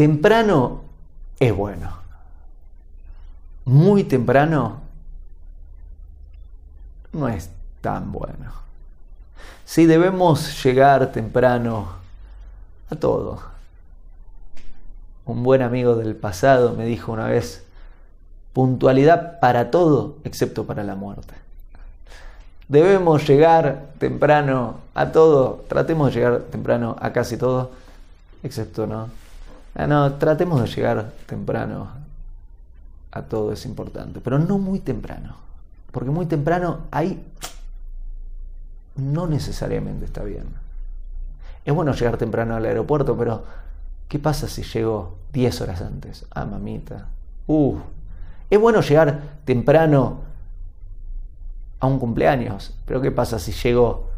temprano es bueno. Muy temprano no es tan bueno. Si debemos llegar temprano a todo. Un buen amigo del pasado me dijo una vez, puntualidad para todo excepto para la muerte. Debemos llegar temprano a todo, tratemos de llegar temprano a casi todo, excepto no. Ah, no, tratemos de llegar temprano a todo, es importante, pero no muy temprano, porque muy temprano ahí no necesariamente está bien. Es bueno llegar temprano al aeropuerto, pero ¿qué pasa si llego 10 horas antes? Ah, mamita. Uh, es bueno llegar temprano a un cumpleaños, pero ¿qué pasa si llego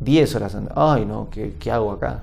10 horas antes? Ay, no, ¿qué, qué hago acá?